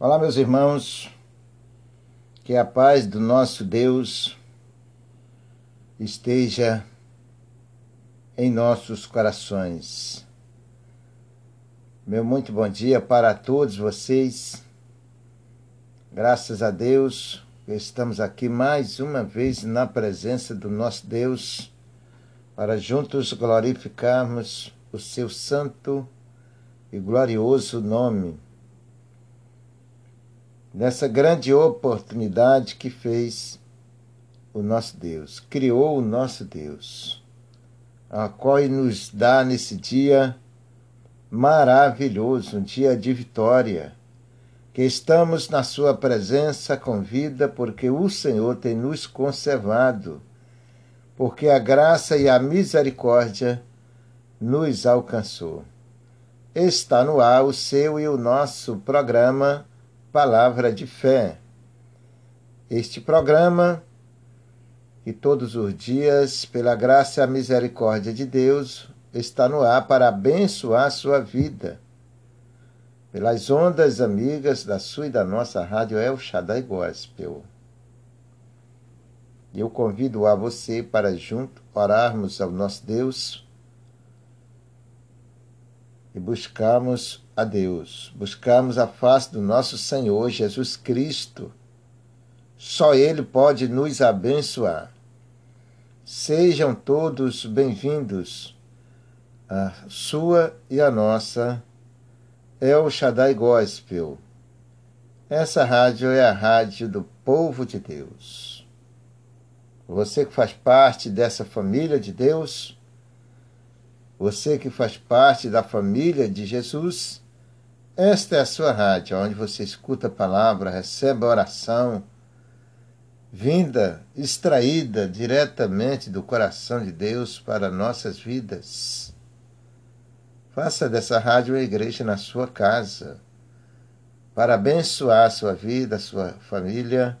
Olá, meus irmãos, que a paz do nosso Deus esteja em nossos corações. Meu muito bom dia para todos vocês. Graças a Deus, estamos aqui mais uma vez na presença do nosso Deus para juntos glorificarmos o seu santo e glorioso nome nessa grande oportunidade que fez o nosso Deus, criou o nosso Deus, a qual nos dá nesse dia maravilhoso, um dia de vitória, que estamos na Sua presença com vida, porque o Senhor tem nos conservado, porque a graça e a misericórdia nos alcançou. Está no ar o seu e o nosso programa Palavra de Fé. Este programa, que todos os dias, pela graça e misericórdia de Deus, está no ar para abençoar a sua vida. Pelas ondas amigas da sua e da nossa rádio El Shaddai Gospel. Eu convido a você para junto orarmos ao nosso Deus e buscarmos a Deus, buscarmos a face do nosso Senhor Jesus Cristo. Só Ele pode nos abençoar. Sejam todos bem-vindos a sua e a nossa El Shaddai Gospel. Essa rádio é a rádio do povo de Deus. Você que faz parte dessa família de Deus, você que faz parte da família de Jesus, esta é a sua rádio, onde você escuta a palavra, recebe a oração, vinda, extraída diretamente do coração de Deus para nossas vidas. Faça dessa rádio uma igreja na sua casa, para abençoar a sua vida, a sua família.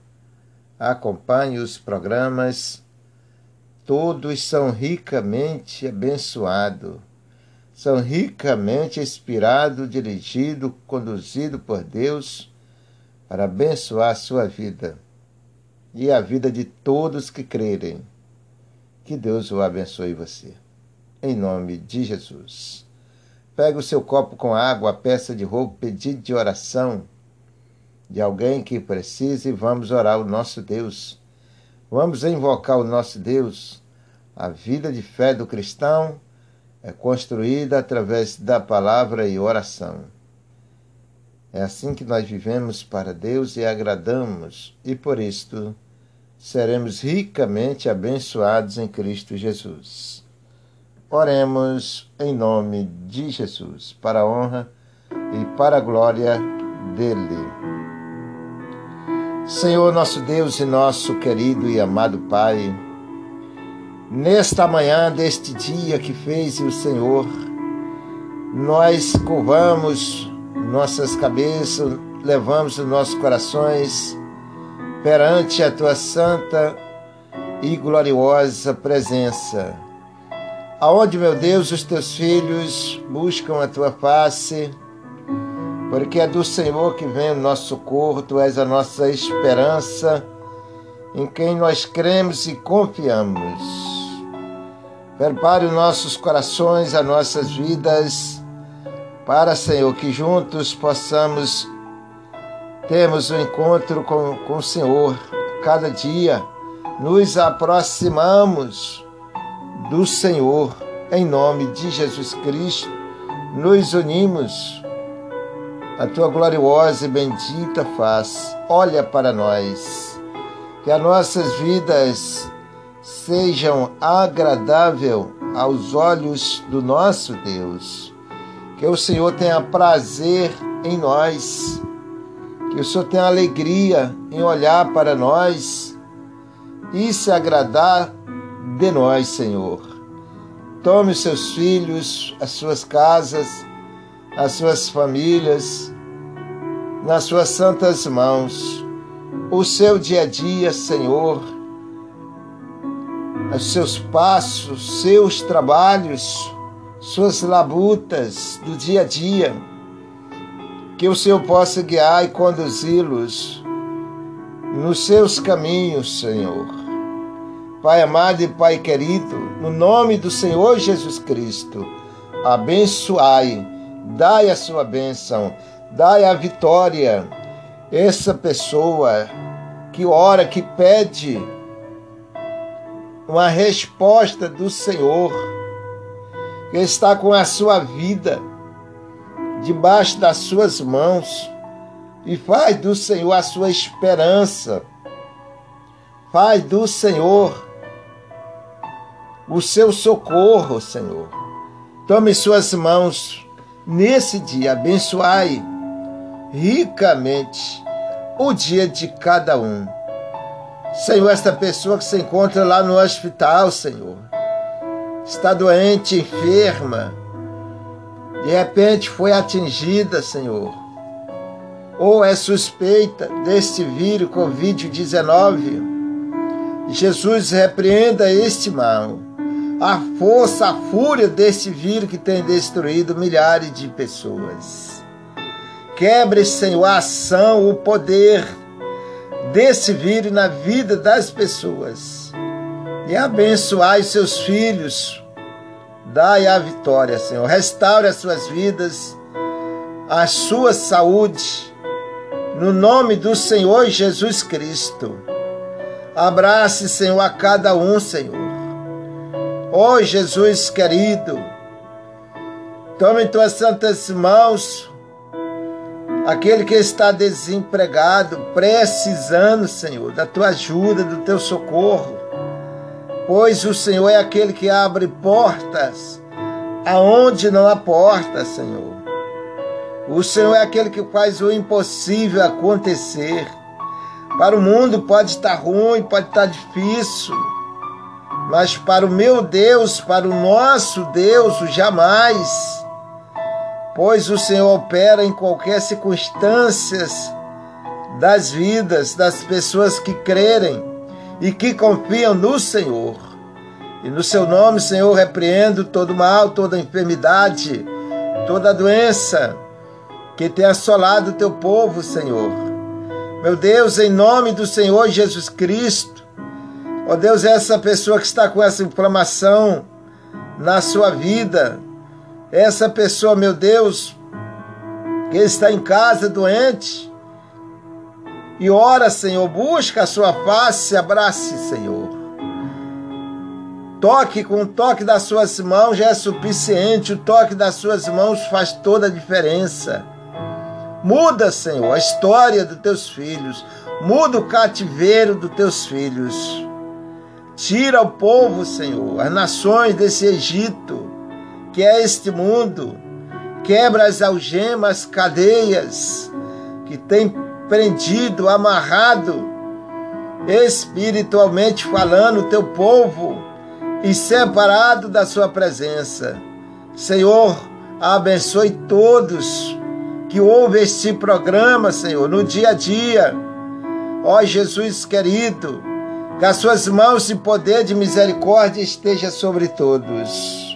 Acompanhe os programas, todos são ricamente abençoados são ricamente inspirado, dirigido, conduzido por Deus para abençoar a sua vida e a vida de todos que crerem. Que Deus o abençoe você. Em nome de Jesus. Pegue o seu copo com água, a peça de roupa, pedido de oração de alguém que precise e vamos orar o nosso Deus. Vamos invocar o nosso Deus. A vida de fé do cristão é construída através da palavra e oração. É assim que nós vivemos para Deus e agradamos, e por isto seremos ricamente abençoados em Cristo Jesus. Oremos em nome de Jesus, para a honra e para a glória dele. Senhor nosso Deus e nosso querido e amado Pai, Nesta manhã deste dia que fez o Senhor, nós curvamos nossas cabeças, levamos os nossos corações perante a tua santa e gloriosa presença. Aonde, meu Deus, os teus filhos buscam a tua face, porque é do Senhor que vem o nosso socorro, tu és a nossa esperança, em quem nós cremos e confiamos. Prepare os nossos corações, as nossas vidas, para, Senhor, que juntos possamos termos um encontro com, com o Senhor. Cada dia nos aproximamos do Senhor. Em nome de Jesus Cristo, nos unimos. A tua gloriosa e bendita face, olha para nós. Que as nossas vidas sejam agradável aos olhos do nosso Deus. Que o Senhor tenha prazer em nós, que o Senhor tenha alegria em olhar para nós e se agradar de nós, Senhor. Tome os seus filhos, as suas casas, as suas famílias, nas suas santas mãos, o seu dia a dia, Senhor os seus passos, seus trabalhos, suas labutas do dia a dia. que o Senhor possa guiar e conduzi-los nos seus caminhos, Senhor. Pai amado e Pai querido, no nome do Senhor Jesus Cristo, abençoai, dai a sua bênção, dai a vitória. Essa pessoa que ora, que pede uma resposta do Senhor, que está com a sua vida debaixo das suas mãos e faz do Senhor a sua esperança. Faz do Senhor o seu socorro, Senhor. Tome suas mãos nesse dia, abençoai ricamente o dia de cada um. Senhor, esta pessoa que se encontra lá no hospital, Senhor, está doente, enferma, de repente foi atingida, Senhor, ou é suspeita deste vírus Covid-19, Jesus repreenda este mal, a força, a fúria deste vírus que tem destruído milhares de pessoas. Quebre, Senhor, a ação, o poder desse vírus na vida das pessoas. E abençoai seus filhos. Dai a vitória, Senhor. Restaure as suas vidas, a sua saúde. No nome do Senhor Jesus Cristo. Abrace, Senhor, a cada um, Senhor. Ó oh, Jesus querido, tome em tuas santas mãos aquele que está desempregado, precisando, Senhor, da tua ajuda, do teu socorro, pois o Senhor é aquele que abre portas aonde não há porta, Senhor. O Senhor é aquele que faz o impossível acontecer. Para o mundo pode estar ruim, pode estar difícil, mas para o meu Deus, para o nosso Deus, jamais pois o Senhor opera em qualquer circunstâncias das vidas das pessoas que crerem e que confiam no Senhor. E no seu nome, Senhor, repreendo todo mal, toda enfermidade, toda doença que tem assolado o teu povo, Senhor. Meu Deus, em nome do Senhor Jesus Cristo, ó Deus, essa pessoa que está com essa inflamação na sua vida, essa pessoa, meu Deus, que está em casa doente, e ora, Senhor, busca a sua face, abrace, Senhor. Toque com o toque das suas mãos já é suficiente, o toque das suas mãos faz toda a diferença. Muda, Senhor, a história dos teus filhos, muda o cativeiro dos teus filhos. Tira o povo, Senhor, as nações desse Egito que é este mundo, quebra as algemas, cadeias que tem prendido, amarrado, espiritualmente falando, o teu povo e separado da sua presença. Senhor, abençoe todos que ouvem este programa, Senhor, no dia a dia. Ó Jesus querido, que as suas mãos de poder de misericórdia esteja sobre todos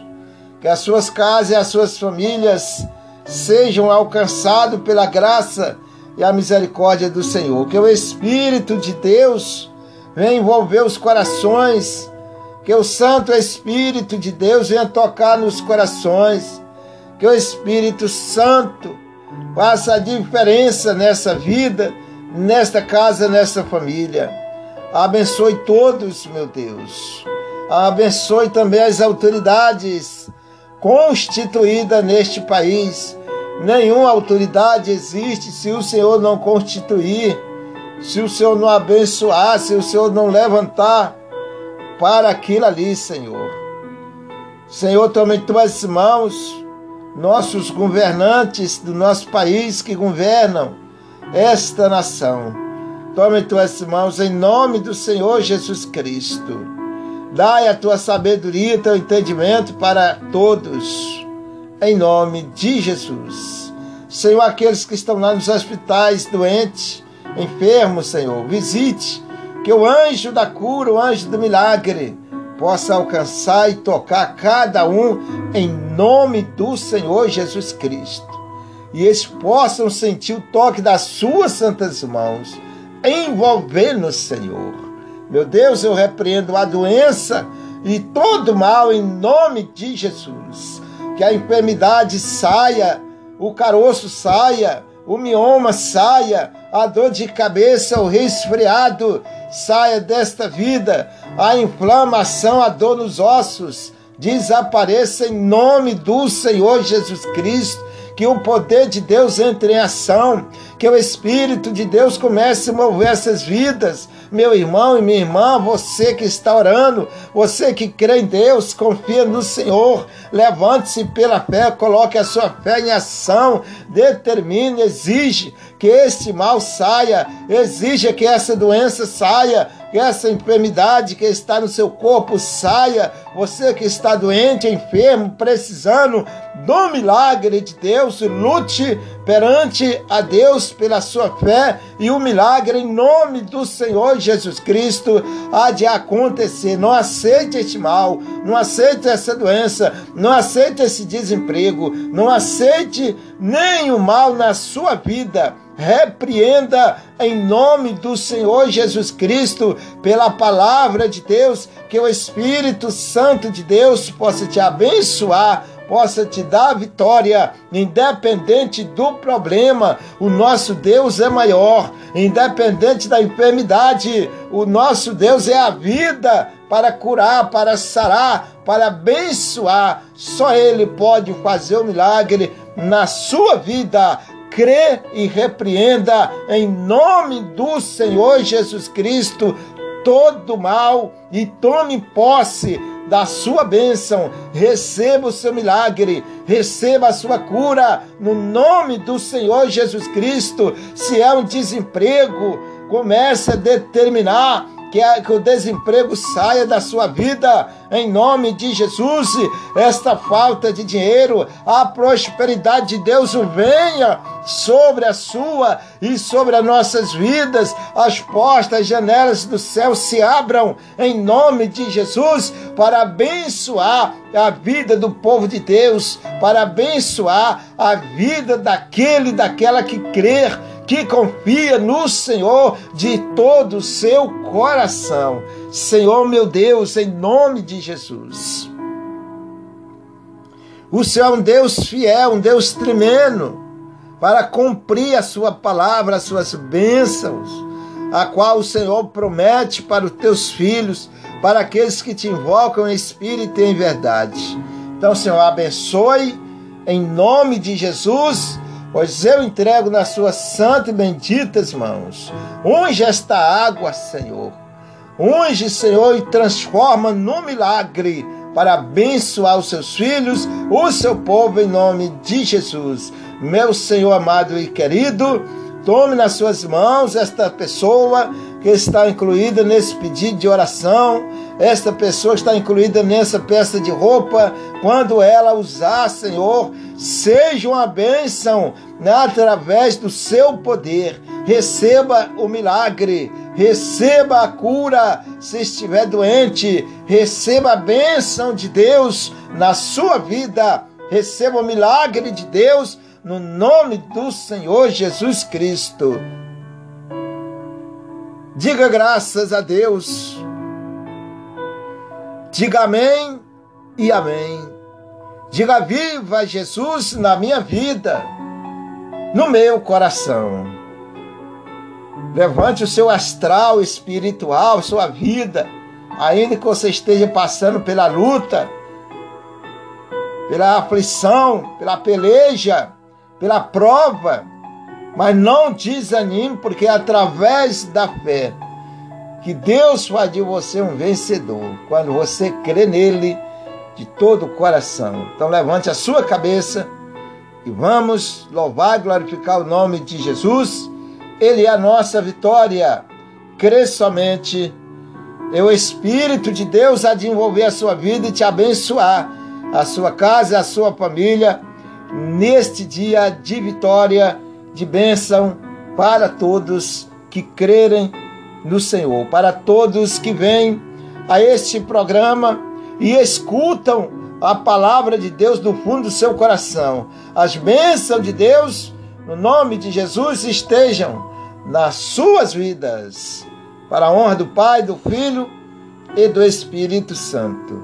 que as suas casas e as suas famílias sejam alcançados pela graça e a misericórdia do Senhor. Que o Espírito de Deus venha envolver os corações, que o Santo Espírito de Deus venha tocar nos corações, que o Espírito Santo faça a diferença nessa vida, nesta casa, nessa família. Abençoe todos, meu Deus. Abençoe também as autoridades constituída neste país. Nenhuma autoridade existe se o Senhor não constituir, se o Senhor não abençoar, se o Senhor não levantar para aquilo ali, Senhor. Senhor, toma em tuas mãos nossos governantes do nosso país que governam esta nação. Toma em tuas mãos em nome do Senhor Jesus Cristo. Dai a tua sabedoria teu entendimento para todos, em nome de Jesus. Senhor, aqueles que estão lá nos hospitais, doentes, enfermos, Senhor, visite, que o anjo da cura, o anjo do milagre, possa alcançar e tocar cada um em nome do Senhor Jesus Cristo. e eles possam sentir o toque das suas santas mãos, envolvendo o Senhor. Meu Deus, eu repreendo a doença e todo mal em nome de Jesus. Que a enfermidade saia, o caroço saia, o mioma saia, a dor de cabeça, o resfriado saia desta vida, a inflamação, a dor nos ossos desapareça em nome do Senhor Jesus Cristo que o poder de Deus entre em ação, que o Espírito de Deus comece a mover essas vidas. Meu irmão e minha irmã, você que está orando, você que crê em Deus, confia no Senhor, levante-se pela fé, coloque a sua fé em ação, determine, exige que este mal saia, exija que essa doença saia, que essa enfermidade que está no seu corpo saia. Você que está doente, enfermo, precisando do milagre de Deus, lute perante a Deus pela sua fé e o milagre em nome do Senhor Jesus Cristo há de acontecer. Não aceite este mal, não aceite essa doença, não aceite esse desemprego, não aceite nenhum mal na sua vida repreenda em nome do Senhor Jesus Cristo, pela palavra de Deus, que o Espírito Santo de Deus possa te abençoar, possa te dar vitória, independente do problema. O nosso Deus é maior, independente da enfermidade. O nosso Deus é a vida para curar, para sarar, para abençoar. Só Ele pode fazer o milagre na sua vida crê e repreenda em nome do Senhor Jesus Cristo todo mal e tome posse da sua bênção, receba o seu milagre, receba a sua cura no nome do Senhor Jesus Cristo. Se é um desemprego, comece a determinar que, a, que o desemprego saia da sua vida, em nome de Jesus. Esta falta de dinheiro, a prosperidade de Deus venha sobre a sua e sobre as nossas vidas. As portas, as janelas do céu se abram, em nome de Jesus, para abençoar a vida do povo de Deus, para abençoar a vida daquele, daquela que crer que confia no Senhor de todo o seu coração. Senhor meu Deus, em nome de Jesus. O Senhor é um Deus fiel, um Deus tremendo, para cumprir a sua palavra, as suas bênçãos, a qual o Senhor promete para os teus filhos, para aqueles que te invocam em espírito e em verdade. Então, Senhor, abençoe em nome de Jesus pois eu entrego nas suas santas e benditas mãos. Unge esta água, Senhor. Unge, Senhor, e transforma no milagre para abençoar os seus filhos, o seu povo, em nome de Jesus. Meu Senhor amado e querido, tome nas suas mãos esta pessoa que está incluída nesse pedido de oração. Esta pessoa está incluída nessa peça de roupa. Quando ela usar, Senhor, seja uma bênção através do seu poder. Receba o milagre, receba a cura se estiver doente, receba a bênção de Deus na sua vida, receba o milagre de Deus no nome do Senhor Jesus Cristo. Diga graças a Deus. Diga amém e amém. Diga viva Jesus na minha vida, no meu coração. Levante o seu astral espiritual, sua vida, ainda que você esteja passando pela luta, pela aflição, pela peleja, pela prova mas não desanime, porque é através da fé que Deus faz de você um vencedor, quando você crê nele de todo o coração. Então levante a sua cabeça e vamos louvar e glorificar o nome de Jesus. Ele é a nossa vitória. Crê somente. E o Espírito de Deus há de envolver a sua vida e te abençoar, a sua casa a sua família, neste dia de vitória de bênção para todos que crerem no Senhor, para todos que vêm a este programa e escutam a palavra de Deus do fundo do seu coração. As bênçãos de Deus, no nome de Jesus, estejam nas suas vidas, para a honra do Pai, do Filho e do Espírito Santo.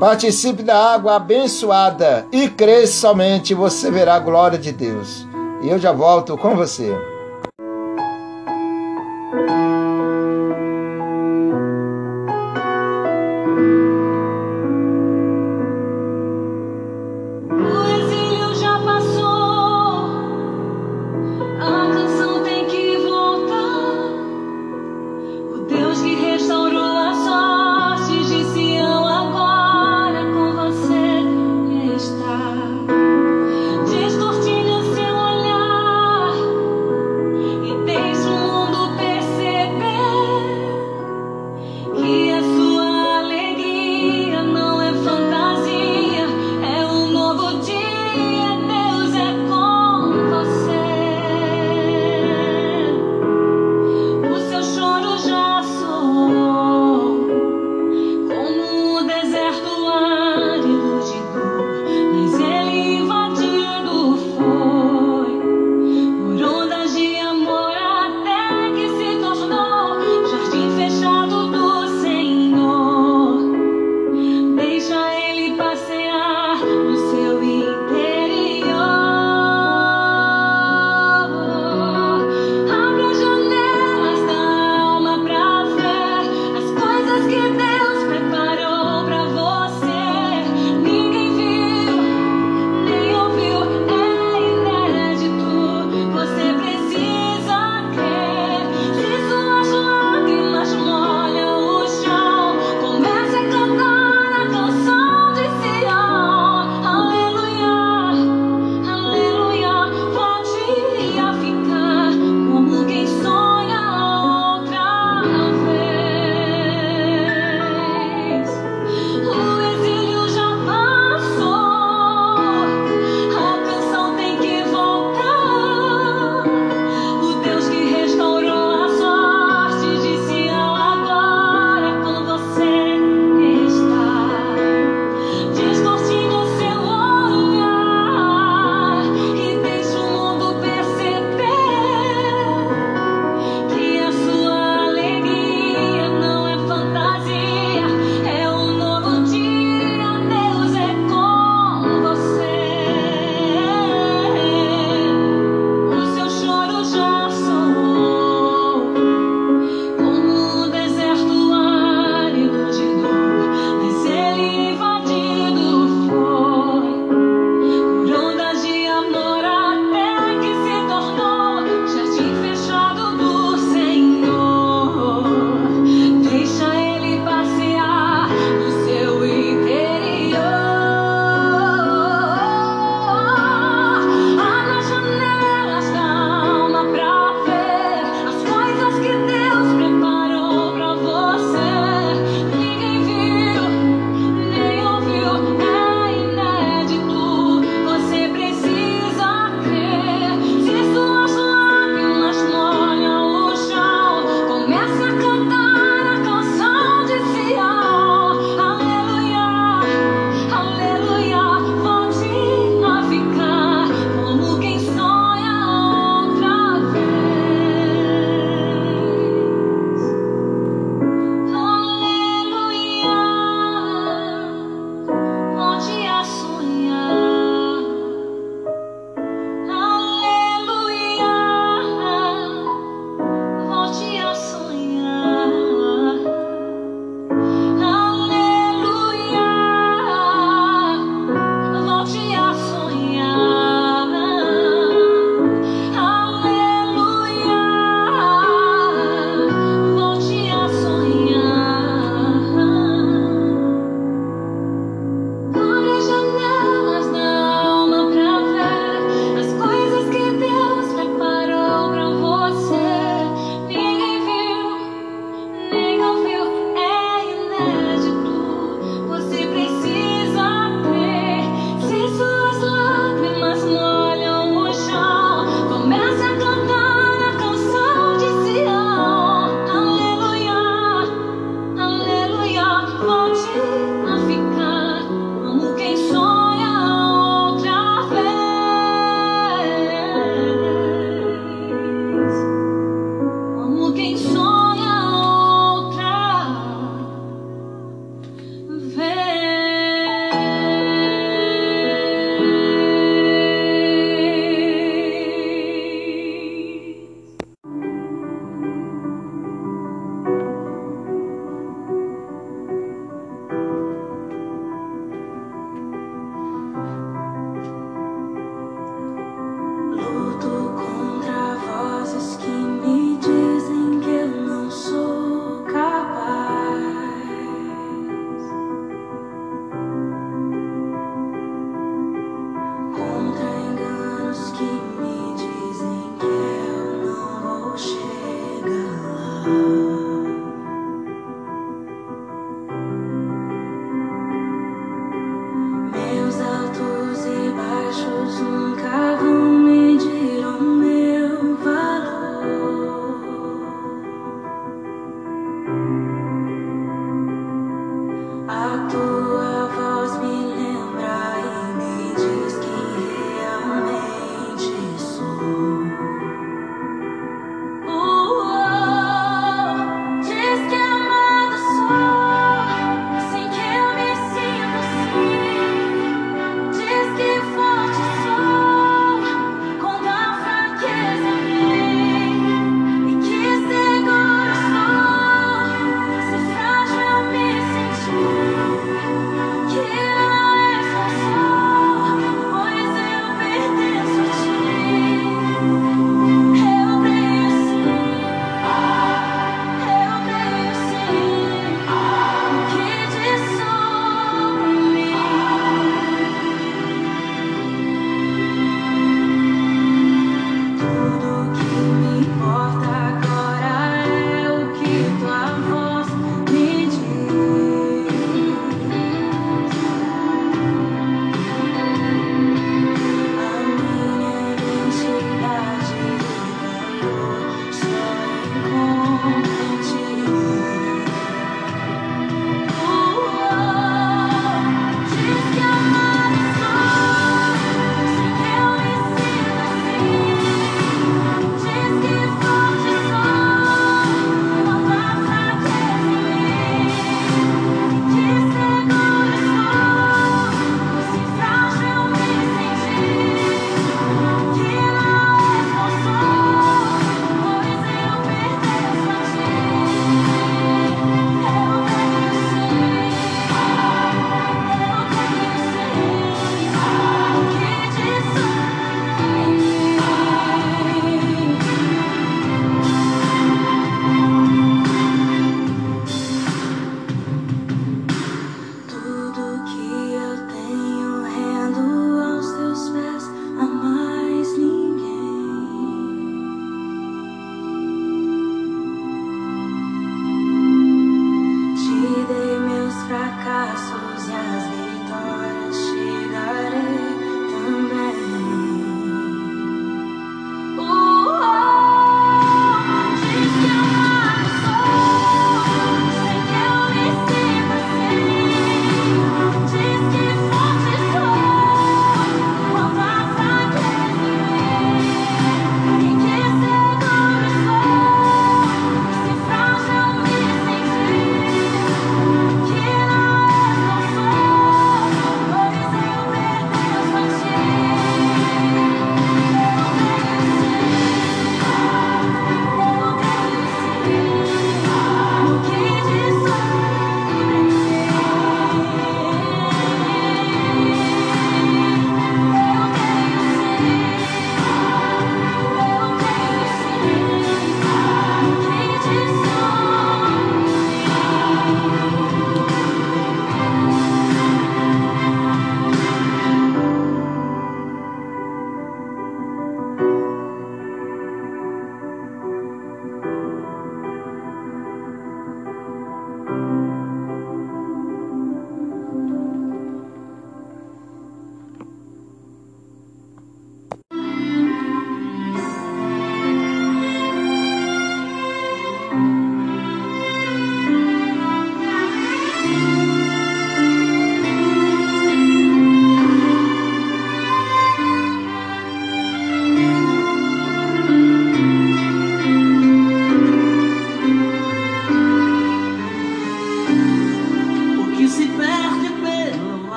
Participe da água abençoada e cresça somente, você verá a glória de Deus. E eu já volto com você.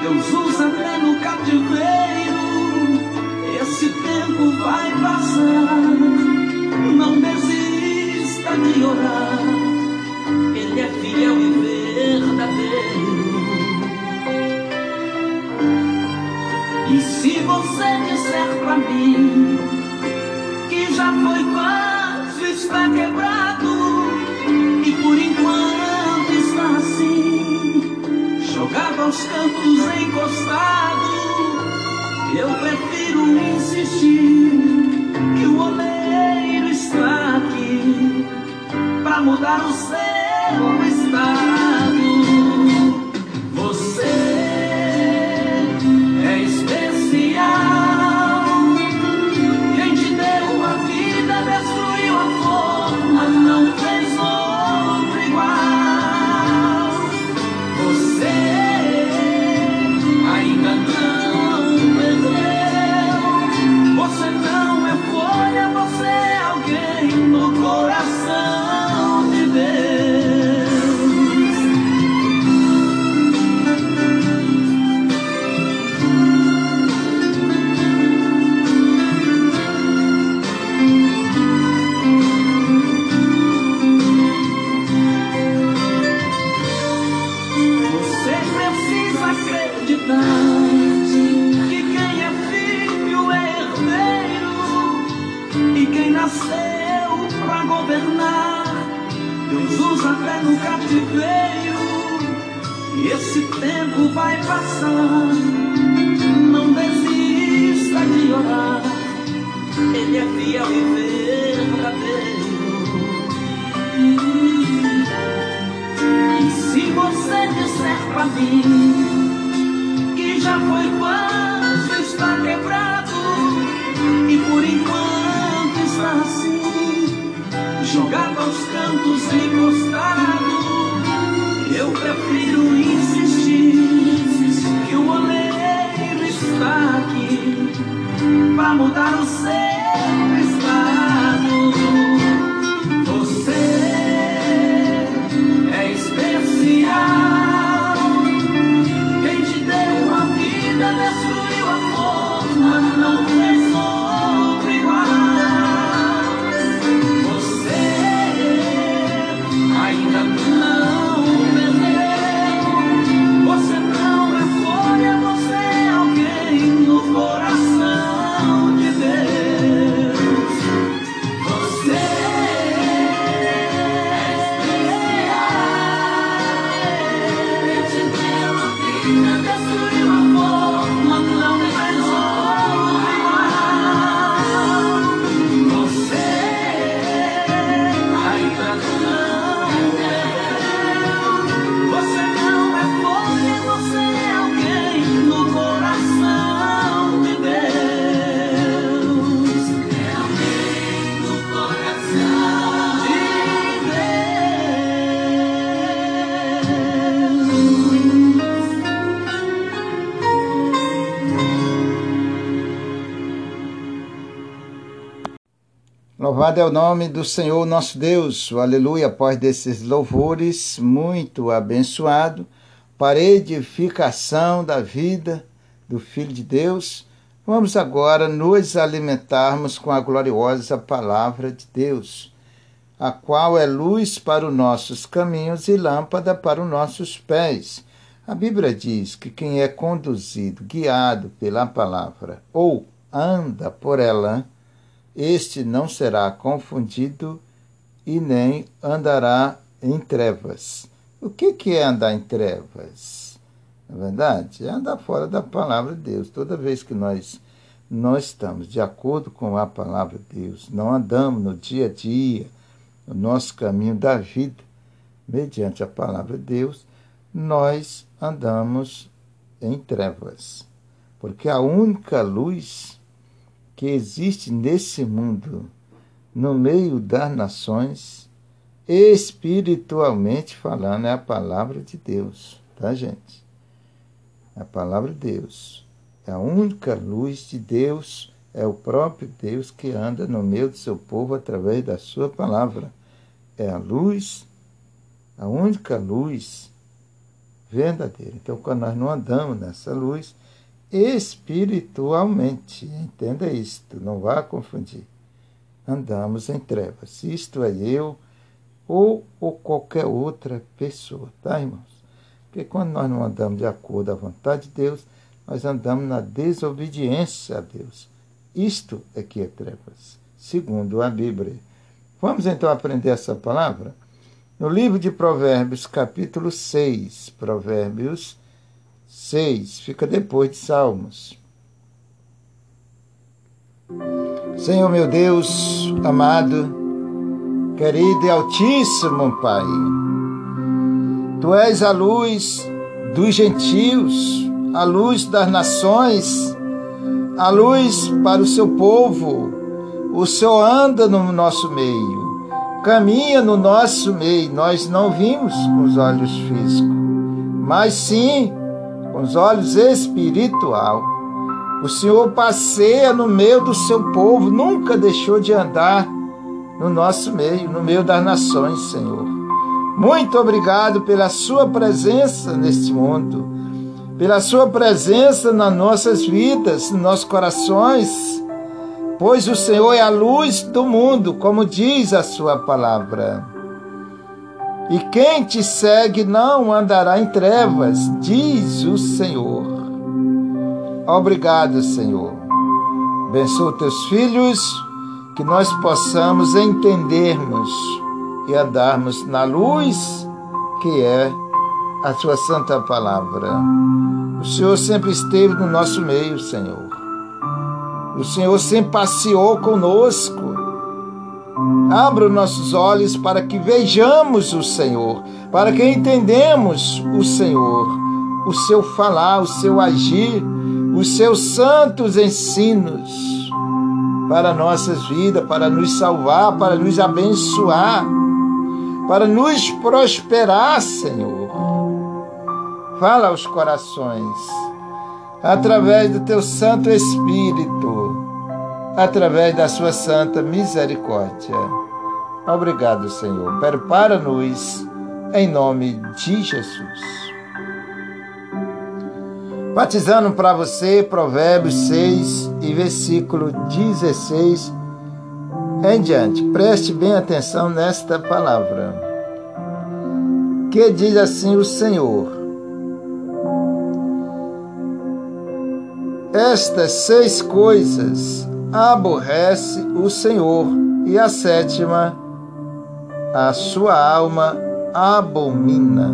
Deus usa até no cativeiro. Esse tempo vai passar, não desista de orar. Ele é fiel e verdadeiro. E se você disser pra mim que já foi fácil, está quebrado jogado aos cantos, encostado, eu prefiro insistir que o oleiro está aqui pra mudar o seu estado. Louvado é o nome do Senhor nosso Deus. Aleluia, após desses louvores, muito abençoado, para edificação da vida do Filho de Deus. Vamos agora nos alimentarmos com a gloriosa palavra de Deus. a qual é luz para os nossos caminhos e lâmpada para os nossos pés. A Bíblia diz que quem é conduzido, guiado pela palavra ou anda por ela, este não será confundido e nem andará em trevas. O que, é andar em trevas? Na é verdade, é andar fora da palavra de Deus. Toda vez que nós nós estamos de acordo com a palavra de Deus, não andamos no dia a dia, no nosso caminho da vida, mediante a palavra de Deus, nós andamos em trevas. Porque a única luz que existe nesse mundo, no meio das nações, espiritualmente falando, é a palavra de Deus, tá, gente? É a palavra de Deus. É a única luz de Deus, é o próprio Deus que anda no meio do seu povo através da sua palavra. É a luz, a única luz verdadeira. Então, quando nós não andamos nessa luz, espiritualmente, entenda isto, não vá confundir. Andamos em trevas. Isto é eu ou, ou qualquer outra pessoa, tá, irmãos? Porque quando nós não andamos de acordo à vontade de Deus, nós andamos na desobediência a Deus. Isto é que é trevas, segundo a Bíblia. Vamos então aprender essa palavra? No livro de Provérbios, capítulo 6, Provérbios 6, fica depois de Salmos. Senhor meu Deus, amado, querido e altíssimo Pai, Tu és a luz dos gentios, a luz das nações, a luz para o seu povo. O Senhor anda no nosso meio caminha no nosso meio. Nós não vimos com os olhos físicos, mas sim com os olhos espiritual. O Senhor passeia no meio do seu povo, nunca deixou de andar no nosso meio, no meio das nações, Senhor. Muito obrigado pela sua presença neste mundo, pela sua presença nas nossas vidas, nos nossos corações pois o Senhor é a luz do mundo, como diz a sua palavra. E quem te segue não andará em trevas, diz o Senhor. Obrigado, Senhor. Abençoa teus filhos, que nós possamos entendermos e andarmos na luz que é a sua santa palavra. O Senhor sempre esteve no nosso meio, Senhor. O Senhor sempre passeou conosco. Abra os nossos olhos para que vejamos o Senhor, para que entendemos o Senhor, o seu falar, o seu agir, os seus santos ensinos para nossas vidas, para nos salvar, para nos abençoar, para nos prosperar, Senhor. Fala aos corações através do teu Santo Espírito, através da sua santa misericórdia. Obrigado, Senhor. Prepara-nos em nome de Jesus. Batizando para você Provérbios 6 e versículo 16 em diante. Preste bem atenção nesta palavra. Que diz assim o Senhor: Estas seis coisas aborrece o Senhor, e a sétima, a sua alma abomina.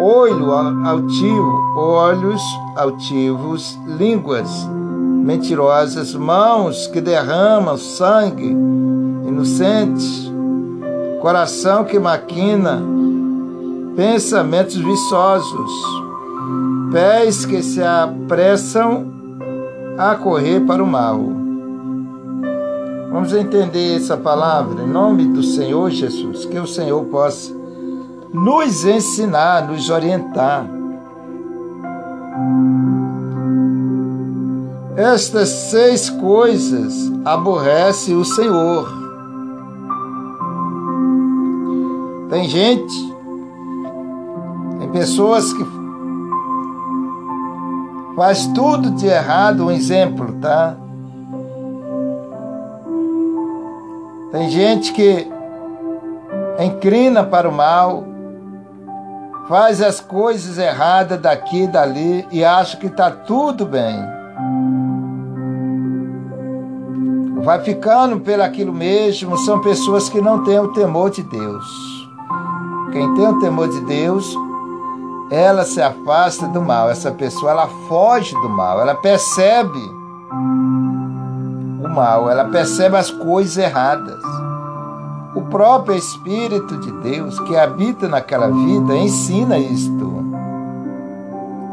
Olho altivo, olhos altivos, línguas mentirosas, mãos que derramam sangue inocente, coração que maquina pensamentos viçosos pés que se apressam a correr para o mal. Vamos entender essa palavra em nome do Senhor Jesus, que o Senhor possa nos ensinar, nos orientar. Estas seis coisas aborrece o Senhor. Tem gente, tem pessoas que faz tudo de errado, um exemplo, tá? Tem gente que inclina para o mal, faz as coisas erradas daqui e dali e acha que está tudo bem. Vai ficando pelo aquilo mesmo, são pessoas que não têm o temor de Deus. Quem tem o temor de Deus, ela se afasta do mal. Essa pessoa ela foge do mal, ela percebe o mal, ela percebe as coisas erradas. O próprio Espírito de Deus que habita naquela vida ensina isto.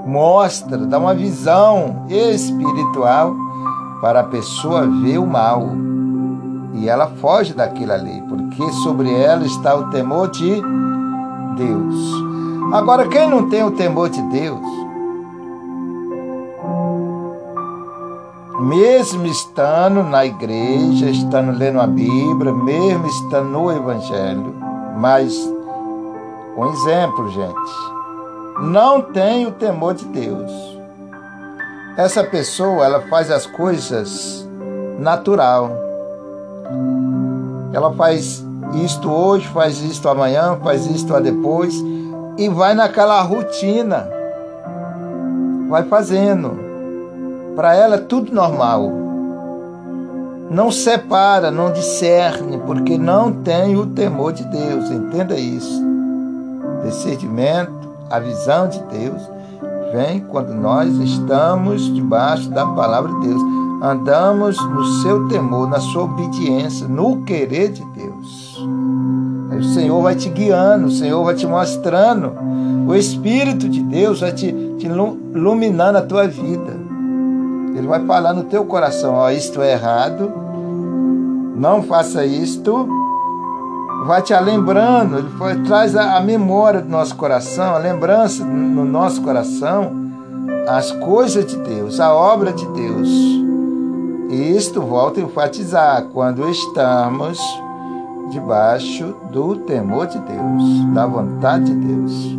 Mostra, dá uma visão espiritual para a pessoa ver o mal. E ela foge daquilo ali, porque sobre ela está o temor de Deus. Agora, quem não tem o temor de Deus, mesmo estando na igreja, estando lendo a Bíblia, mesmo estando no Evangelho, mas um exemplo, gente, não tem o temor de Deus. Essa pessoa, ela faz as coisas natural. Ela faz isto hoje, faz isto amanhã, faz isto a depois e vai naquela rotina. Vai fazendo para ela é tudo normal. Não separa, não discerne, porque não tem o temor de Deus. Entenda isso. Discernimento, a visão de Deus, vem quando nós estamos debaixo da palavra de Deus. Andamos no seu temor, na sua obediência, no querer de Deus. O Senhor vai te guiando, o Senhor vai te mostrando. O Espírito de Deus vai te, te iluminando a tua vida. Ele vai falar no teu coração, ó, isto é errado, não faça isto. Vai te lembrando, ele traz a, a memória do nosso coração, a lembrança no nosso coração, as coisas de Deus, a obra de Deus. E isto volta a enfatizar quando estamos debaixo do temor de Deus, da vontade de Deus.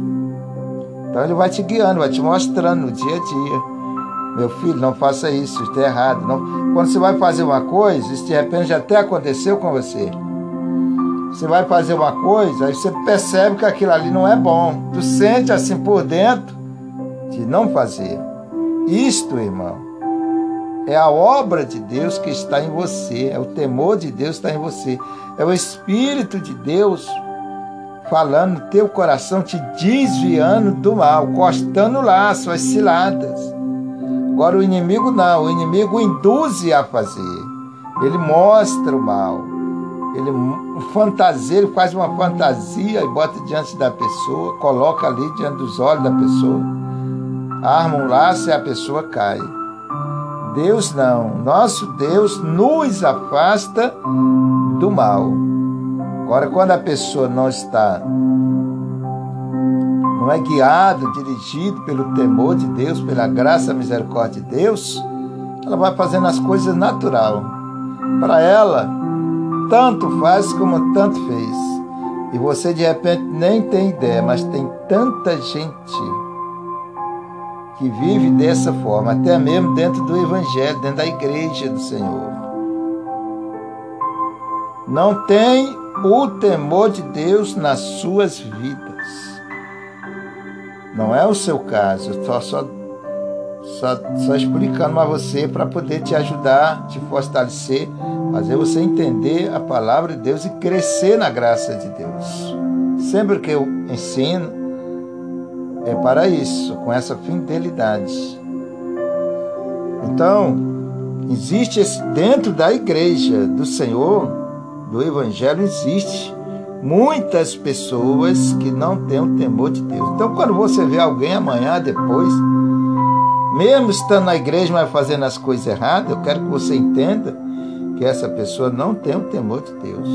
Então ele vai te guiando, vai te mostrando no dia a dia. Meu filho, não faça isso, isso é errado. Não. Quando você vai fazer uma coisa, isso de repente já até aconteceu com você. Você vai fazer uma coisa, aí você percebe que aquilo ali não é bom. Tu sente assim por dentro de não fazer. Isto, irmão, é a obra de Deus que está em você, é o temor de Deus que está em você, é o Espírito de Deus falando no teu coração, te desviando do mal, cortando lá as suas ciladas. Agora o inimigo não, o inimigo induz a fazer. Ele mostra o mal. Ele fantasia, ele faz uma fantasia e bota diante da pessoa, coloca ali diante dos olhos da pessoa. Arma um laço e a pessoa cai. Deus não. Nosso Deus nos afasta do mal. Agora, quando a pessoa não está não é guiado, dirigido pelo temor de Deus, pela graça misericórdia de Deus, ela vai fazendo as coisas natural. Para ela, tanto faz como tanto fez. E você de repente nem tem ideia, mas tem tanta gente que vive dessa forma, até mesmo dentro do Evangelho, dentro da igreja do Senhor. Não tem o temor de Deus nas suas vidas. Não é o seu caso, estou só, só, só explicando a você para poder te ajudar, te fortalecer, fazer você entender a palavra de Deus e crescer na graça de Deus. Sempre que eu ensino, é para isso, com essa fidelidade. Então, existe esse, dentro da igreja do Senhor, do Evangelho, existe muitas pessoas que não têm o temor de Deus. Então, quando você vê alguém amanhã, depois, mesmo estando na igreja, mas fazendo as coisas erradas, eu quero que você entenda que essa pessoa não tem o temor de Deus.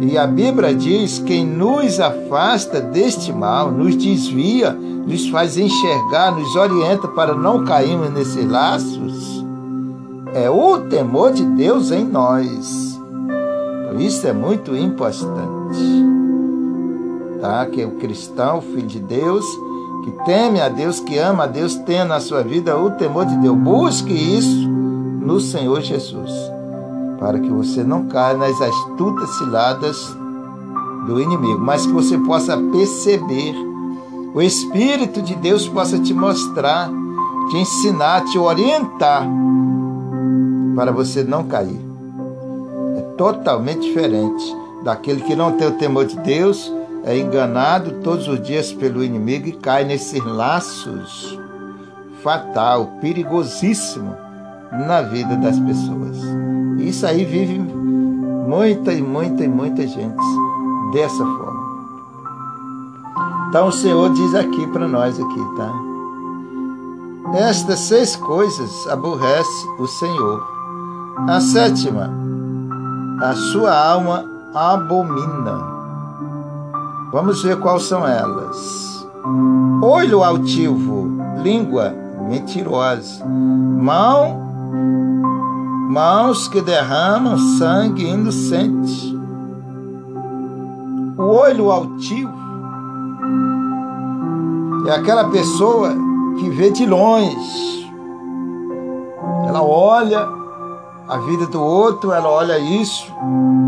E a Bíblia diz: quem nos afasta deste mal, nos desvia, nos faz enxergar, nos orienta para não cairmos nesses laços, é o temor de Deus em nós. Então, isso é muito importante tá? Que o cristão, o filho de Deus, que teme a Deus, que ama a Deus, tenha na sua vida o temor de Deus. Busque isso no Senhor Jesus. Para que você não caia nas astutas ciladas do inimigo, mas que você possa perceber, o Espírito de Deus possa te mostrar, te ensinar, te orientar, para você não cair. É totalmente diferente daquele que não tem o temor de Deus, é enganado todos os dias pelo inimigo e cai nesses laços fatal, perigosíssimo na vida das pessoas. Isso aí vive muita e muita e muita gente dessa forma. Então o Senhor diz aqui para nós aqui, tá? Estas seis coisas aborrece o Senhor. A sétima, a sua alma abomina. Vamos ver quais são elas. Olho altivo, língua mentirosa, mão, mãos que derramam sangue inocente, o olho altivo é aquela pessoa que vê de longe. Ela olha a vida do outro, ela olha isso,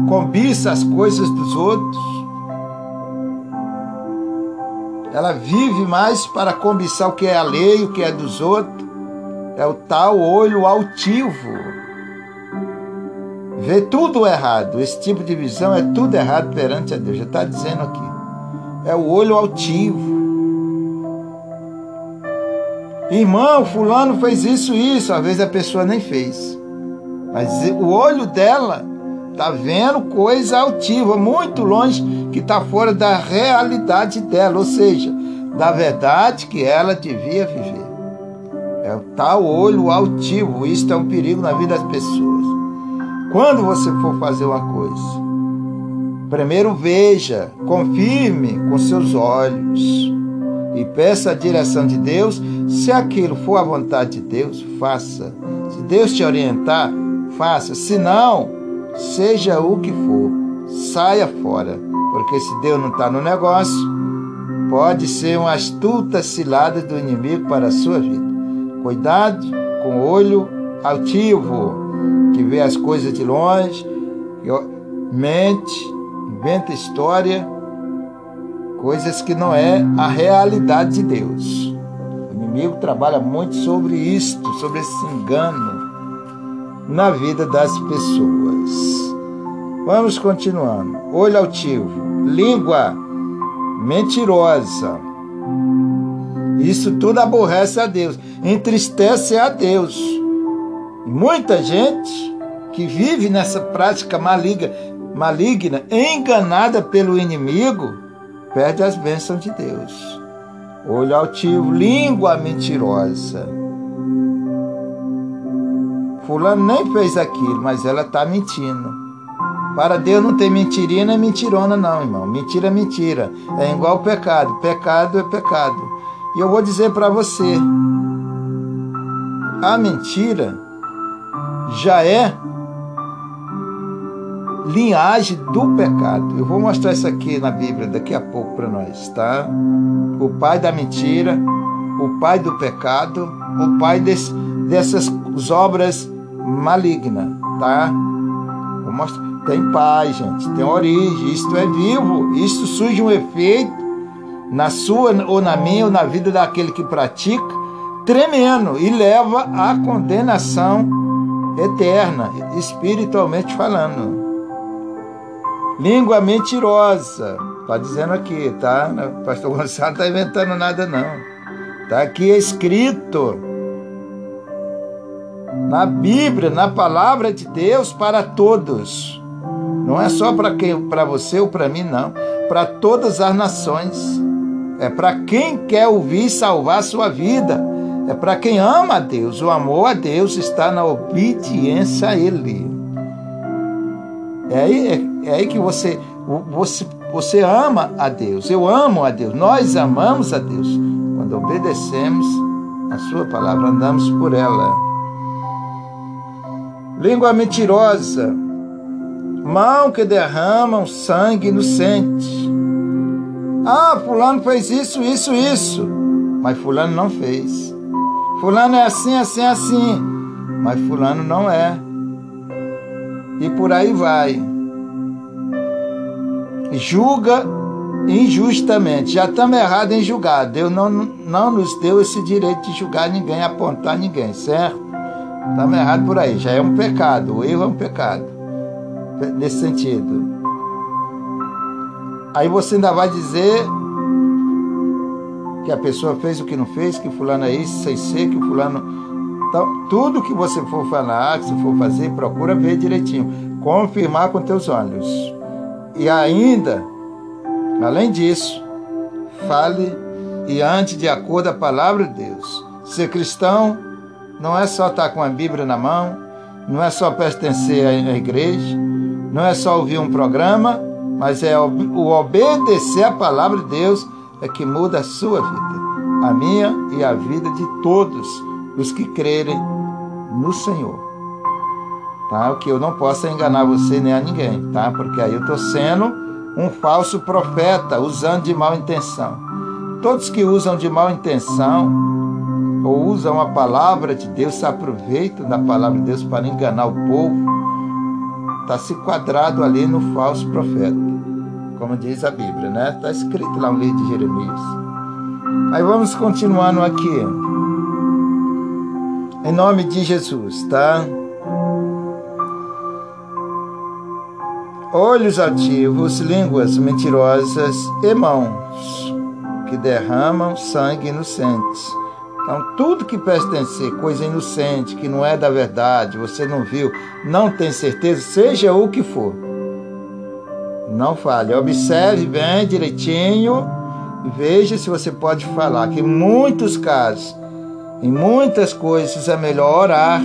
cobiça as coisas dos outros. Ela vive mais para cobiçar o que é alheio, o que é dos outros. É o tal olho altivo vê tudo errado. Esse tipo de visão é tudo errado perante a Deus. Já está dizendo aqui. É o olho altivo. Irmão, fulano fez isso, isso. Às vezes a pessoa nem fez. Mas o olho dela está vendo coisa altiva, muito longe, que está fora da realidade dela, ou seja, da verdade que ela devia viver. É o tal olho altivo. Isso é um perigo na vida das pessoas. Quando você for fazer uma coisa, primeiro veja, confirme com seus olhos e peça a direção de Deus. Se aquilo for a vontade de Deus, faça. Se Deus te orientar, faça. Se não, seja o que for, saia fora. Porque se Deus não está no negócio, pode ser uma astuta cilada do inimigo para a sua vida. Cuidado com o olho altivo que vê as coisas de longe, mente, inventa história, coisas que não é a realidade de Deus. O inimigo trabalha muito sobre isto, sobre esse engano na vida das pessoas. Vamos continuando. Olho altivo, língua mentirosa. Isso tudo aborrece a Deus, entristece a Deus. Muita gente que vive nessa prática maligna, maligna, enganada pelo inimigo, perde as bênçãos de Deus. Olho altivo, língua mentirosa. Fulano nem fez aquilo, mas ela está mentindo. Para Deus não tem mentirinha nem mentirona, não, irmão. Mentira é mentira. É igual pecado. Pecado é pecado. E eu vou dizer para você: a mentira já é linhagem do pecado. Eu vou mostrar isso aqui na Bíblia daqui a pouco para nós, tá? O pai da mentira, o pai do pecado, o pai desse, dessas obras malignas, tá? Vou mostrar. Tem pai, gente, tem origem, isto é vivo, isto surge um efeito na sua ou na minha ou na vida daquele que pratica, tremendo e leva à condenação eterna, espiritualmente falando. Língua mentirosa, está dizendo aqui, tá? O pastor Gonçalo não está inventando nada, não. Está aqui escrito na Bíblia, na palavra de Deus para todos. Não é só para quem, para você ou para mim, não. Para todas as nações. É para quem quer ouvir salvar sua vida é para quem ama a Deus. O amor a Deus está na obediência a Ele. É aí, é, é aí que você, você, você ama a Deus. Eu amo a Deus. Nós amamos a Deus. Quando obedecemos a Sua palavra, andamos por ela. Língua mentirosa, mão que derrama sangue inocente. Ah, Fulano fez isso, isso, isso. Mas Fulano não fez. Fulano é assim, assim, assim. Mas Fulano não é. e por aí vai. Julga injustamente. Já estamos errados em julgar. Deus não, não nos deu esse direito de julgar ninguém, apontar ninguém, certo? Estamos errados por aí. Já é um pecado. O erro é um pecado. Nesse sentido. Aí você ainda vai dizer que a pessoa fez o que não fez, que fulano é isso, sei ser, que fulano. Então, tudo que você for falar, que você for fazer, procura ver direitinho. Confirmar com teus olhos. E ainda, além disso, fale e ande de acordo a palavra de Deus. Ser cristão não é só estar com a Bíblia na mão, não é só pertencer à igreja, não é só ouvir um programa, mas é o obedecer a palavra de Deus é que muda a sua vida, a minha e a vida de todos os que crerem no Senhor. Tá? O que eu não posso é enganar você nem a ninguém, tá? Porque aí eu estou sendo um falso profeta, usando de mal intenção. Todos que usam de mal intenção ou usam a palavra de Deus, se aproveitam da palavra de Deus para enganar o povo, está se quadrado ali no falso profeta como diz a Bíblia, né? Está escrito lá no livro de Jeremias. Aí vamos continuando aqui. Em nome de Jesus, tá? Olhos ativos, línguas mentirosas e mãos que derramam sangue inocente. Então, tudo que pertencer, coisa inocente, que não é da verdade, você não viu, não tem certeza, seja o que for não fale. Observe bem direitinho e veja se você pode falar. Que em muitos casos, em muitas coisas, é melhor orar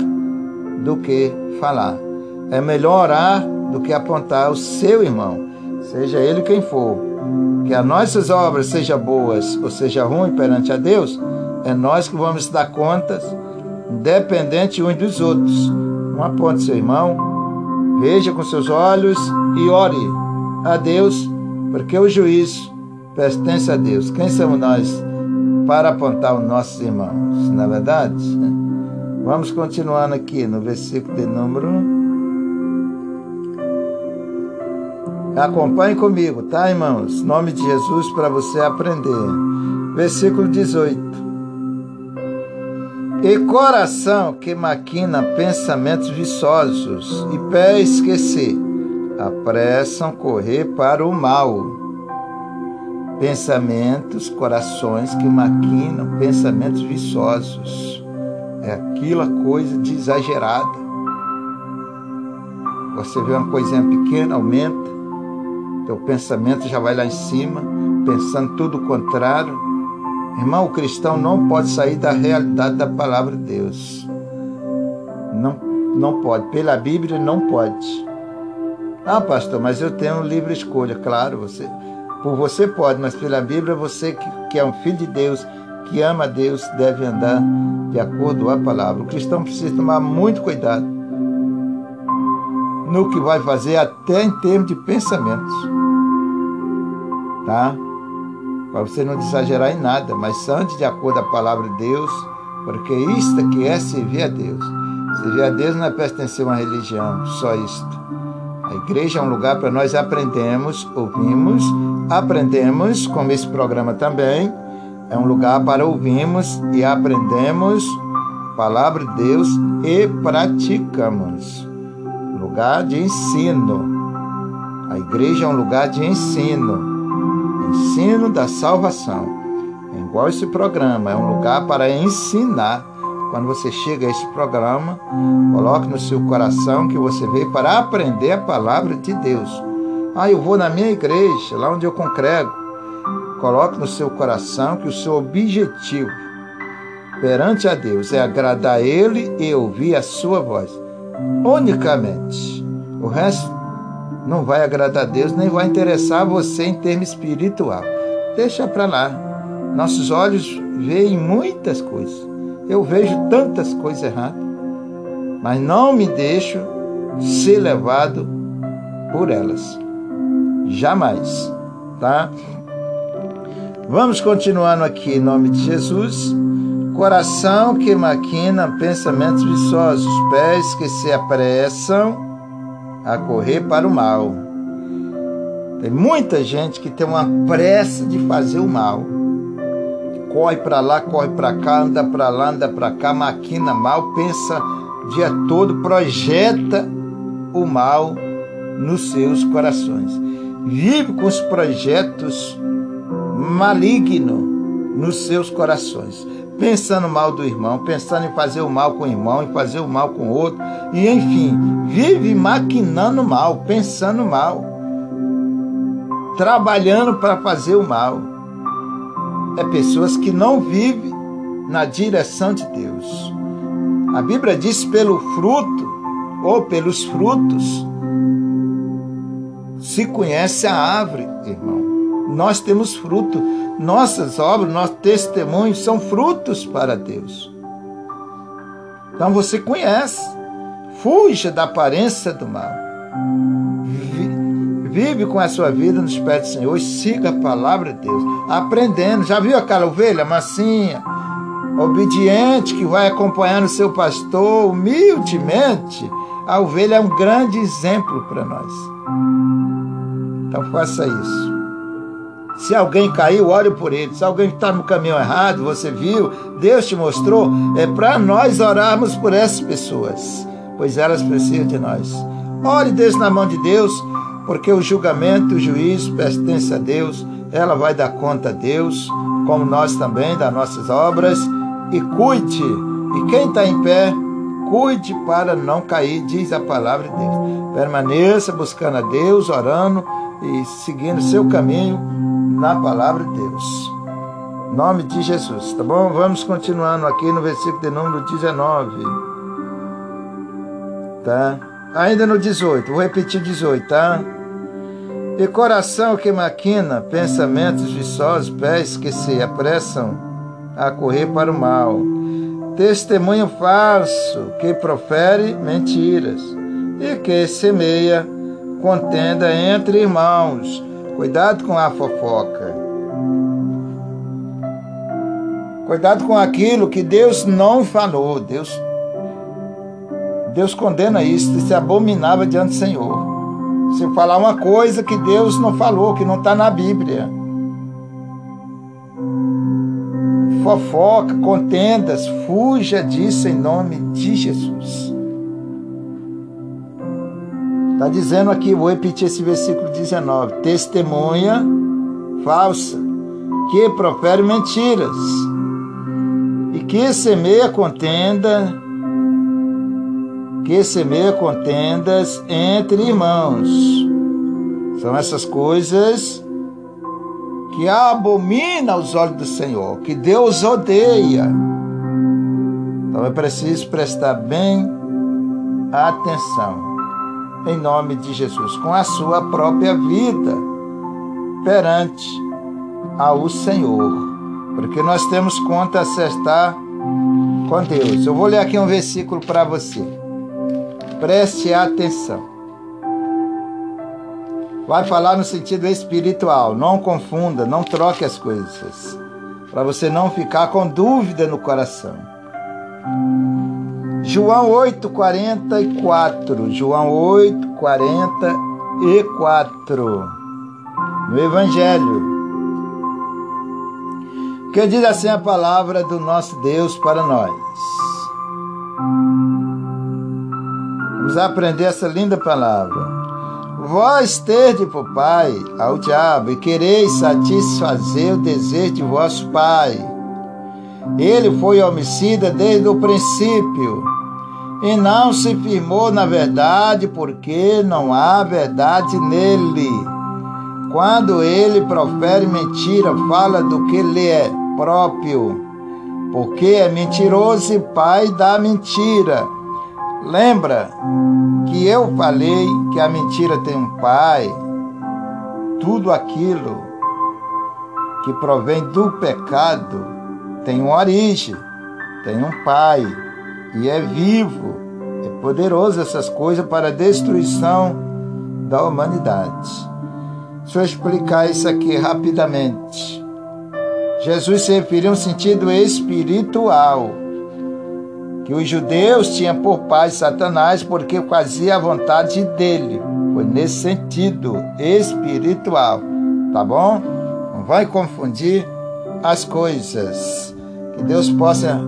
do que falar. É melhor orar do que apontar o seu irmão, seja ele quem for. Que as nossas obras sejam boas ou seja ruim perante a Deus, é nós que vamos dar contas, independente uns dos outros. Não aponte seu irmão, veja com seus olhos e ore a Deus, porque o juízo pertence a Deus. Quem somos nós para apontar os nossos irmãos? Na é verdade, vamos continuando aqui no versículo de número. Acompanhe comigo, tá, irmãos? Nome de Jesus para você aprender. Versículo 18. E coração que maquina pensamentos viçosos e pé esquecer apressam correr para o mal. Pensamentos, corações que maquinam, pensamentos viçosos. É aquela coisa de exagerada. Você vê uma coisinha pequena, aumenta, teu pensamento já vai lá em cima, pensando tudo o contrário. Irmão, o cristão não pode sair da realidade da palavra de Deus. Não, não pode. Pela Bíblia, não pode. Ah, pastor, mas eu tenho livre escolha. Claro, você, por você pode, mas pela Bíblia, você que, que é um filho de Deus, que ama a Deus, deve andar de acordo com a palavra. O cristão precisa tomar muito cuidado no que vai fazer, até em termos de pensamentos. Tá? Para você não exagerar em nada, mas antes de acordo com a palavra de Deus, porque isto aqui é servir a Deus. Servir a Deus não é pertencer a uma religião, só isto. A igreja é um lugar para nós aprendermos, ouvimos, aprendemos, como esse programa também, é um lugar para ouvirmos e aprendemos a palavra de Deus e praticamos. Lugar de ensino. A igreja é um lugar de ensino. Ensino da salvação. É igual esse programa, é um lugar para ensinar quando você chega a esse programa, coloque no seu coração que você veio para aprender a palavra de Deus. Ah, eu vou na minha igreja, lá onde eu congrego. Coloque no seu coração que o seu objetivo perante a Deus é agradar a Ele e ouvir a sua voz. Unicamente. O resto não vai agradar a Deus, nem vai interessar você em termo espiritual. Deixa para lá. Nossos olhos veem muitas coisas. Eu vejo tantas coisas erradas, mas não me deixo ser levado por elas. Jamais, tá? Vamos continuando aqui em nome de Jesus. Coração que maquina pensamentos viçosos, pés que se apressam a correr para o mal. Tem muita gente que tem uma pressa de fazer o mal. Corre para lá, corre para cá, anda para lá, anda para cá, maquina mal, pensa o dia todo, projeta o mal nos seus corações. Vive com os projetos malignos nos seus corações pensando mal do irmão, pensando em fazer o mal com o irmão, em fazer o mal com o outro, e enfim, vive maquinando mal, pensando mal, trabalhando para fazer o mal. É pessoas que não vivem na direção de Deus. A Bíblia diz pelo fruto ou pelos frutos se conhece a árvore, irmão. Nós temos fruto. Nossas obras, nossos testemunhos são frutos para Deus. Então você conhece. Fuja da aparência do mal. Vive com a sua vida nos pés do Senhor siga a palavra de Deus. Aprendendo. Já viu aquela ovelha mansinha, obediente, que vai acompanhando o seu pastor humildemente? A ovelha é um grande exemplo para nós. Então faça isso. Se alguém caiu, ore por ele. Se alguém está no caminho errado, você viu, Deus te mostrou, é para nós orarmos por essas pessoas, pois elas precisam de nós. Ore Deus na mão de Deus, porque o julgamento, o juízo pertence a Deus. Ela vai dar conta a Deus, como nós também, das nossas obras. E cuide. E quem está em pé, cuide para não cair, diz a palavra de Deus. Permaneça buscando a Deus, orando e seguindo seu caminho na palavra de Deus. Nome de Jesus, tá bom? Vamos continuando aqui no versículo de número 19. Tá? Ainda no 18, vou repetir 18, tá? E coração que maquina pensamentos viçosos, pés que se apressam a correr para o mal. Testemunho falso que profere mentiras e que semeia contenda entre irmãos Cuidado com a fofoca. Cuidado com aquilo que Deus não falou. Deus, Deus condena isso, isso é abominável diante do Senhor. Se falar uma coisa que Deus não falou, que não está na Bíblia. Fofoca, contendas, fuja disso em nome de Jesus. Está dizendo aqui, vou repetir esse versículo 19: testemunha falsa, que profere mentiras e que semeia contenda, que semeia contendas entre irmãos. São essas coisas que abomina os olhos do Senhor, que Deus odeia. Então é preciso prestar bem atenção em nome de Jesus, com a sua própria vida perante ao Senhor, porque nós temos conta a acertar com Deus. Eu vou ler aqui um versículo para você. Preste atenção. Vai falar no sentido espiritual. Não confunda, não troque as coisas. Para você não ficar com dúvida no coração. João 8:44, João 8:44 no evangelho. Que diz assim a palavra do nosso Deus para nós. Vamos aprender essa linda palavra. Vós terde por pai ao diabo e quereis satisfazer o desejo de vosso pai. Ele foi homicida desde o princípio e não se firmou na verdade, porque não há verdade nele. Quando ele profere mentira, fala do que lhe é próprio, porque é mentiroso e pai da mentira. Lembra que eu falei que a mentira tem um pai? Tudo aquilo que provém do pecado tem uma origem, tem um pai e é vivo, é poderoso essas coisas para a destruição da humanidade. Deixa eu explicar isso aqui rapidamente. Jesus se referiu a um sentido espiritual. Que os judeus tinham por pai Satanás porque fazia a vontade dele. Foi nesse sentido espiritual, tá bom? Não vai confundir as coisas. Que Deus possa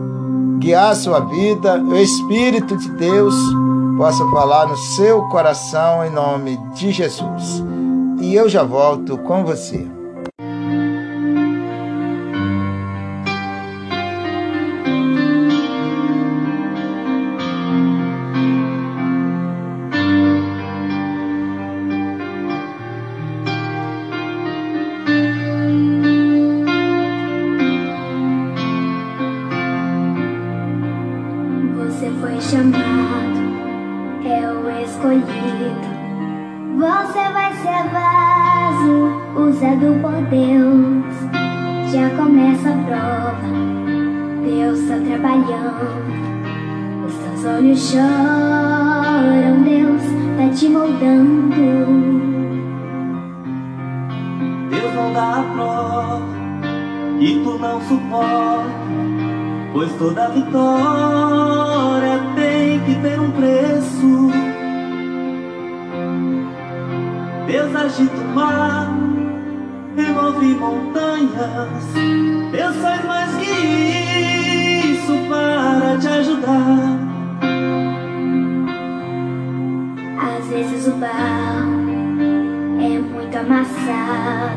guiar a sua vida, o Espírito de Deus possa falar no seu coração em nome de Jesus. E eu já volto com você. E prova que tu não suporta. Pois toda vitória tem que ter um preço. Deus agita o mar, remove montanhas. Deus faz mais que isso para te ajudar. Às vezes o bar é muito amassado.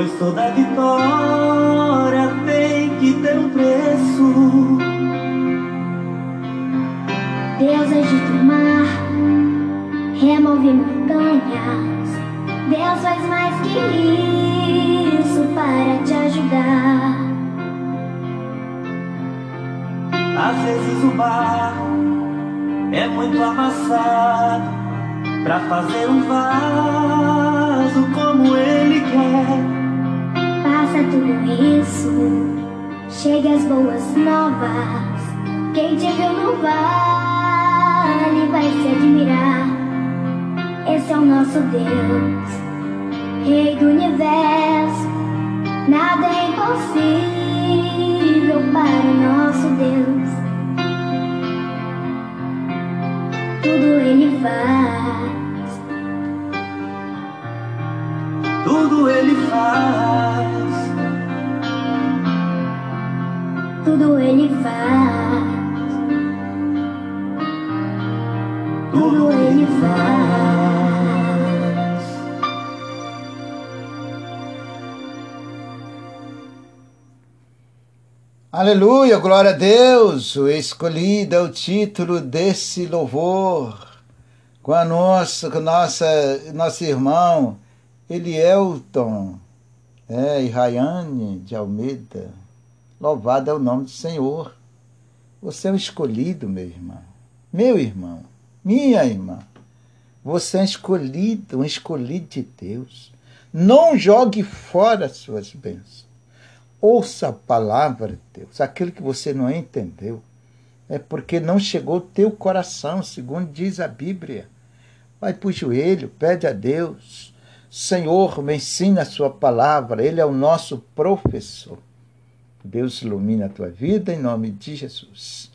pois toda vitória tem que ter um preço. Deus agita o mar, remove montanhas. Deus faz mais que isso para te ajudar. Às vezes o barco é muito amassado Pra fazer um vaso como ele quer Passa tudo isso Chega as boas novas Quem te viu no vale vai se admirar Esse é o nosso Deus Rei do universo Nada é impossível para o nosso Deus tudo ele faz. Tudo ele faz. Tudo ele faz. Tudo ele faz. Aleluia, glória a Deus. Escolhido é o título desse louvor. Com a nossa, com nossa, nosso irmão Elielton é, e Rayane de Almeida. Louvado é o nome do Senhor. Você é o escolhido, meu irmão. Meu irmão, minha irmã. Você é escolhido, um escolhido de Deus. Não jogue fora as suas bênçãos. Ouça a palavra de Deus. Aquilo que você não entendeu é porque não chegou ao teu coração, segundo diz a Bíblia. Vai para o joelho, pede a Deus. Senhor, me ensina a sua palavra. Ele é o nosso professor. Deus ilumina a tua vida em nome de Jesus.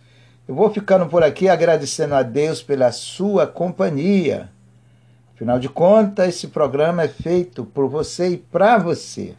Eu vou ficando por aqui agradecendo a Deus pela sua companhia. Afinal de contas, esse programa é feito por você e para você.